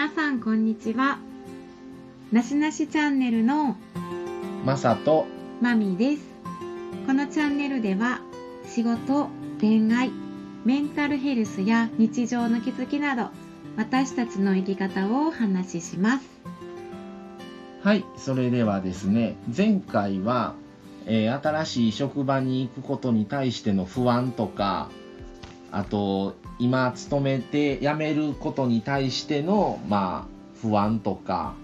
皆さんこんにちは。なしなしチャンネルのまさとまみです。このチャンネルでは仕事恋愛メンタルヘルスや日常の気づきなど私たちの生き方をお話しします。はいそれではですね前回は、えー新しい職場に行くことに対しての不安とかあと今勤めて辞めることに対してのまあ不安とか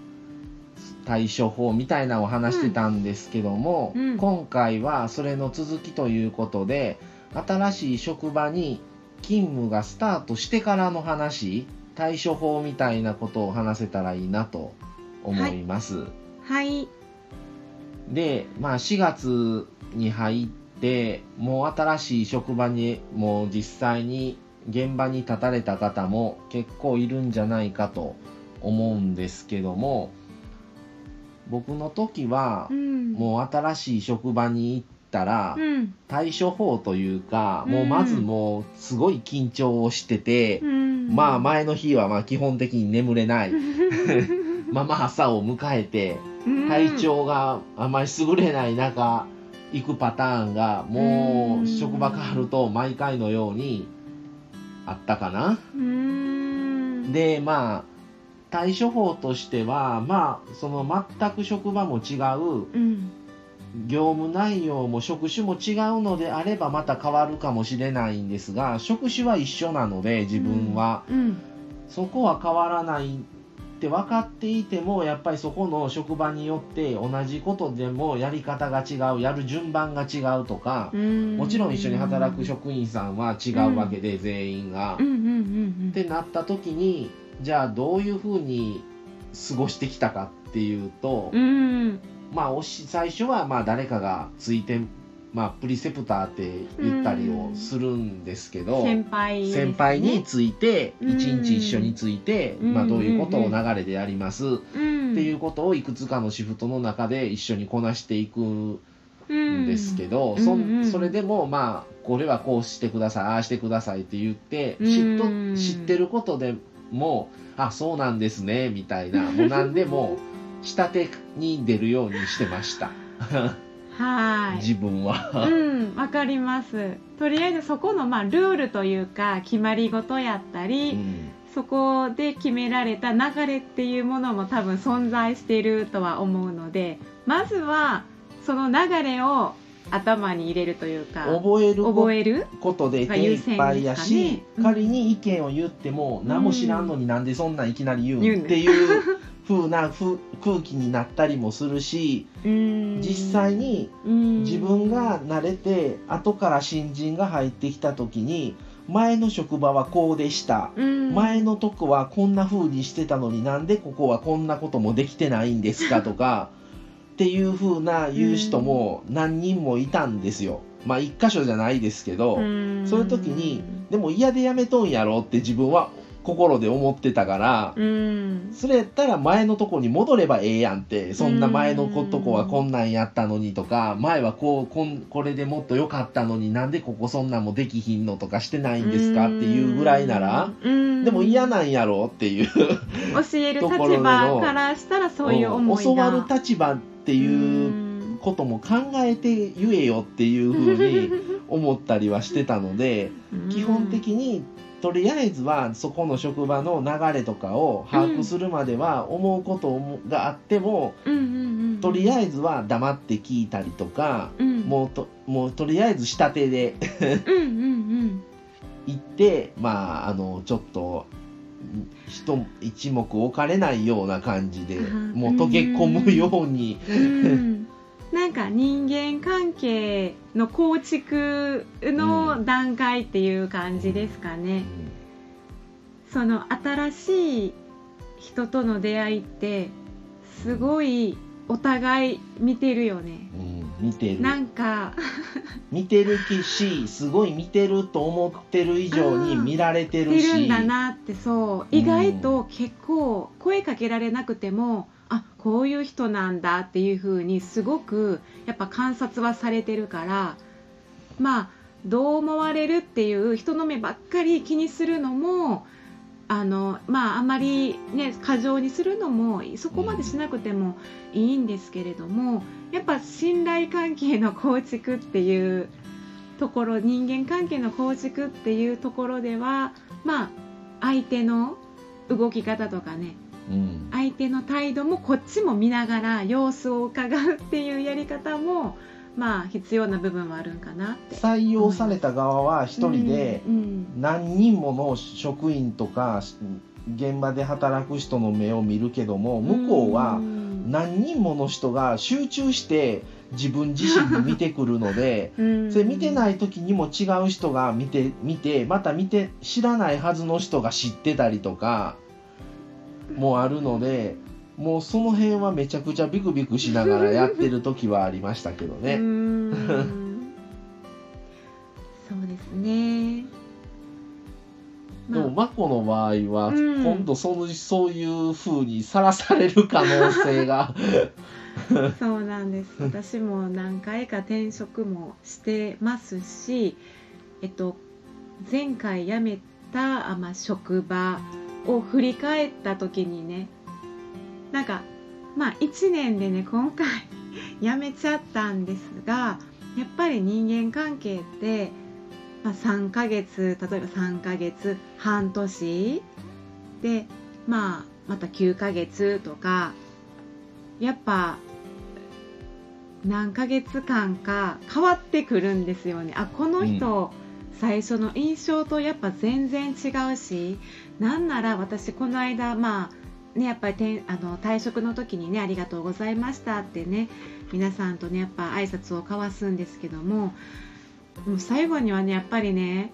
対処法みたいなのを話してたんですけども、うん。うん今回はそれの続きということで新しい職場に勤務がスタートしてからの話対処法みたいなことを話せたらいいなと思います。はい。で、まあ、4月に入ってもう新しい職場にもう実際に現場に立たれた方も結構いるんじゃないかと思うんですけども僕の時はうん。もう新しい職場に行ったらうん。対処法というかうん。もうまずもうすごい緊張をしててうん。まあ前の日はまあ基本的に眠れない。まま朝を迎えてうん。体調があまり優れない中行くパターンがもううん職場変わると毎回のようにあったかな。うん。でまあ対処法としてはまあその全く職場も違ううん。業務内容も職種も違うのであればまた変わるかもしれないんですが職種は一緒なので自分は、うん。そこは変わらないって分かっていてもやっぱりそこの職場によって同じことでもやり方が違うやる順番が違うとかうん。もちろん一緒に働く職員さんは違うわけで、全員が。うんうんうんってなった時にじゃあどういうふうに過ごしてきたかっていうと、うまあ最初はまあ誰かがついて、まあ、プリセプターって言ったりをするんですけど。先輩ですね。先輩についてうん一日一緒について、うん。まあ、どういうことを流れでやります、っうん。ていうことをいくつかのシフトの中で一緒にこなしていくんうんですけど、そうんうんそれでもまあこれはこうしてくださいああしてくださいって言ってうん。知っと知ってることでもあそうなんですねみたいなもう何でも 下手に出るようにしてましたはい。自分は。うんわかります。とりあえずそこのまあルールというか決まり事やったり、うん。そこで決められた流れっていうものも多分存在しているとは思うのでまずはその流れを頭に入れるというか覚えるこ覚えることで手いっぱいやし、ねうん仮に意見を言っても何も知らんのになんでそんなんいきなり言言うっていう風なふ空気になったりもするしうん。実際にうん。自分が慣れて後から新人が入ってきた時に前の職場はこうでした。うん。前のとこはこんな風にしてたのになんでここはこんなこともできてないんですかとか っていう風な言う人も何人もいたんですよ。まあ一箇所じゃないですけど、うん。そういう時にでも嫌でやめとんやろって自分は心で思ってたから、うん。それやったら前のとこに戻ればええやんってそんな前のことこはこんなんやったのにとか前はこうこんこれでもっと良かったのになんでここそんなんもできひんのとかしてないんですかっていうぐらいなら、うん。でも嫌なんやろっていう教える立場からしたらそういう思いが。教わる立場っていううん。ことも考えて言えよっていうふうに思ったりはしてたので。基本的にとりあえずはそこの職場の流れとかを把握するまでは思うことがあっても、とりあえずは黙って聞いたりとか、うん。もうともうとりあえず下手で行ってまああのちょっと一一目置かれないような感じでうんもう溶け込むように、うんなんか人間関係の構築の段階っていう感じですかね、その新しい人との出会いってすごいお互い見てるよね。うん見てる。なんか 見てるしすごい見てると思ってる以上に見られてるし。いるんだなってそう。意外と結構声かけられなくてもあこういう人なんだっていう風にすごくやっぱ観察はされてるからまあどう思われるっていう人の目ばっかり気にするのもあのまああまりね過剰にするのもそこまでしなくてもいいんですけれどもやっぱ信頼関係の構築っていうところ人間関係の構築っていうところではまあ相手の動き方とかね相手の態度もこっちも見ながら様子を伺うっていうやり方もまあ必要な部分はあるんかな。採用された側は一人で何人もの職員とか現場で働く人の目を見るけども向こうはん。何人もの人が集中して自分自身に見てくるので うん。それ見てない時にも違う人が見て見てまた見て知らないはずの人が知ってたりとかもあるのでもうその辺はめちゃくちゃビクビクしながらやってる時はありましたけどね。ん そうですね。でもマコの場合はうん今度そのそういう風にさらされる可能性が そうなんです。私も何回か転職もしてますし、えっと前回辞めたあまあ職場を振り返った時にね、なんかまあ1年でね今回辞めちゃったんですが、やっぱり人間関係って。まあ、3ヶ月例えば3ヶ月半年で、まあ、また9ヶ月とかやっぱ何ヶ月間か変わってくるんですよねあこの人、最初の印象とやっぱ全然違うしなんなら私この間まあねやっぱりてんあの退職の時にねありがとうございましたってね皆さんとねやっぱ挨拶を交わすんですけどももう最後にはねやっぱりね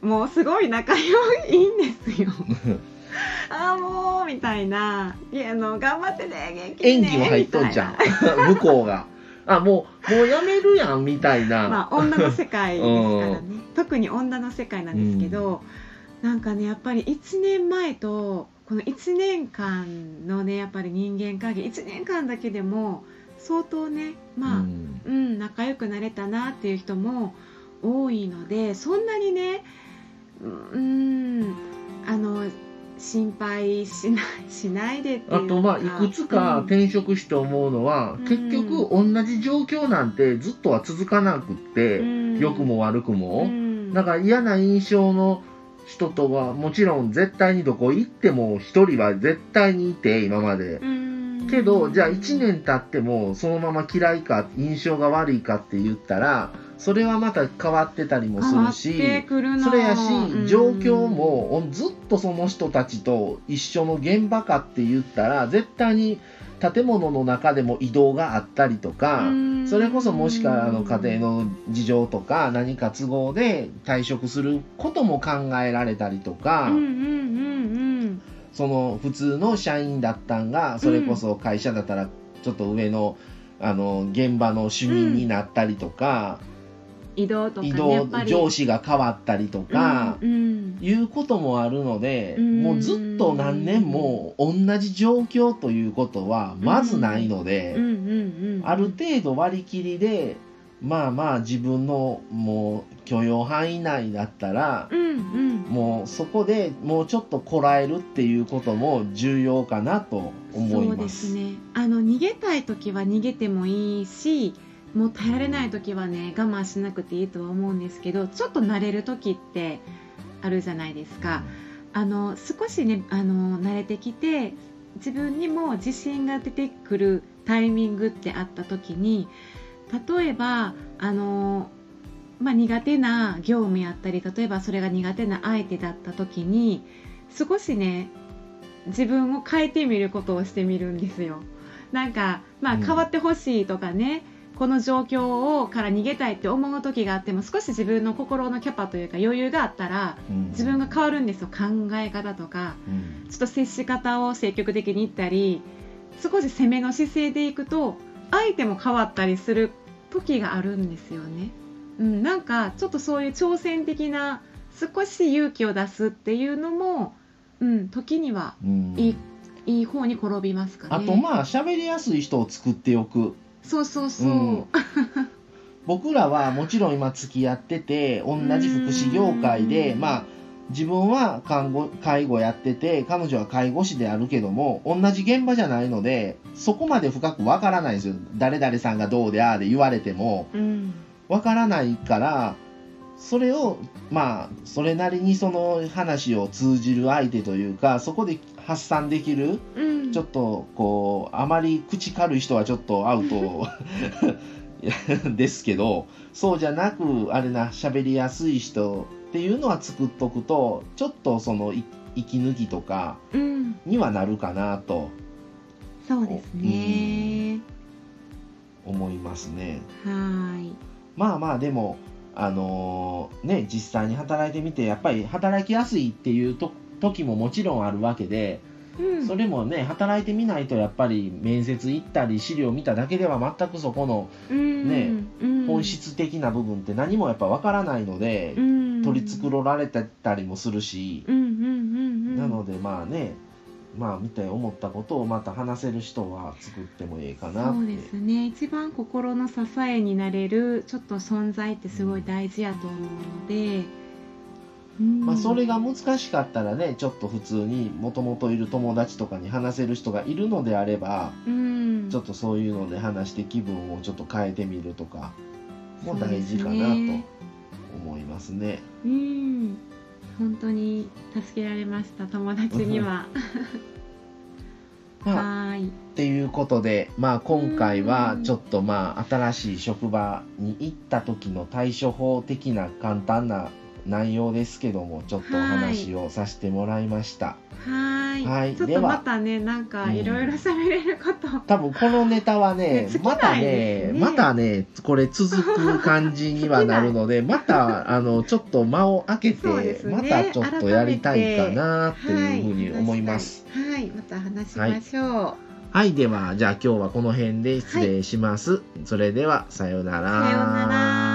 もうすごい仲良いんですよ。ああもうみたいないやあの頑張ってね元気演技も入っとんじゃん 向こうが。あもうもうやめるやんみたいな。まあ女の世界ですからね特に女の世界なんですけど、なんかねやっぱり1年前とこの1年間のねやっぱり人間関係1年間だけでも相当ねまあ、うん。うん、仲良くなれたなっていう人も多いのでそんなにねうんあの心配しない しないであとまあいくつかうん。転職して思うのは、うん。結局同じ状況なんてずっとは続かなくって、うん。良くも悪くも、うん。なんか嫌な印象の人とはもちろん絶対にどこ行っても一人は絶対にいて今まで。うんけどじゃあ1年経ってもそのまま嫌いか印象が悪いかって言ったらそれはまた変わってたりもするしそれやしうん状況もずっとその人たちと一緒の現場かって言ったら絶対に建物の中でも移動があったりとかうん。それこそもしかあの家庭の事情とか何か都合で退職することも考えられたりとか。その普通の社員だったんがそれこそ会社だったらちょっと上のあの現場の主任になったりとか、移動とか、ね、移や動上司が変わったりとか、いうこともあるので、うん。もうずっと何年も同じ状況ということはまずないので、ある程度割り切りでまあまあ自分のもう許容範囲内だったら、うんうん。もうそこでもうちょっとこらえるっていうことも重要かなと思いそうま。ですすね。あの逃げたい時は逃げてもいいしもう耐えられない時はね我慢しなくていいとは思うんですけどちょっと慣れる時ってあるじゃないですかあの少しねあの慣れてきて自分にも自信が出てくるタイミングってあった時に例えばあの、まあ、苦手な業務やったり例えばそれが苦手な相手だった時に少しね自分を変えてみることをしてみるんですよ。なんか、まあ、うん変わってほしいとかね、この状況をから逃げたいって思う時があっても少し自分の心のキャパというか余裕があったらうん。自分が変わるんですよ。考え方とか。うん。ちょっと接し方を積極的にいったり少し攻めの姿勢でいくと相手も変わったりする時があるんですよね。うん、なんかちょっとそういう挑戦的な少し勇気を出すっていうのも、うん、時にはうん。いいいい方に転びますかね。あとまあ喋りやすい人を作っておくそうそうそう。うん。僕らはもちろん今付き合ってて同じ福祉業界でうん。まあ自分は看護介護やってて彼女は介護士であるけども同じ現場じゃないのでそこまで深くわからないんですよ。誰々さんがどうでああで言われても。うん。わからないからそれをまあそれなりにその話を通じる相手というかそこで発散できるうん。ちょっとこうあまり口軽い人はちょっとアウト。ですけどそうじゃなくあれな喋りやすい人っていうのは作っとくとちょっとそのい息抜きとかうん。にはなるかなと。そうですね。思いますね。はーい。まあまあでもあのーね実際に働いてみてやっぱり働きやすいっていうと時ももちろんあるわけでうん。それもね働いてみないとやっぱり面接行ったり資料見ただけでは全くそこのうん。ねうん。本質的な部分って何もやっぱ分からないのでうん。取り繕られてたりもするしなのでまあねまあ見て思ったことをまた話せる人は作ってもいいかなって。そうですね。一番心の支えになれるちょっと存在ってすごい大事やと思うので、うんまあ、それが難しかったらねちょっと普通にもともといる友達とかに話せる人がいるのであればうん。ちょっとそういうので話して気分をちょっと変えてみるとかも大事かなと思いますね。うん。本当に助けられました友達には。まあはーい。っていうことで、まあ、今回はうん。ちょっとまあ新しい職場に行った時の対処法的な簡単な内容ですけどもちょっとお話をさせてもらいました。はーい。はい。ちょっとまたねなんかいろいろ喋れること、多分このネタはねねまたねまたねこれ続く感じにはなるので またあのちょっと間を空けて、ね。またちょっとやりたいかなっていうふうに思います。はい、はい、また話しましょう、はい、ではじゃあ今日はこの辺で失礼します。それではさようなら。さようなら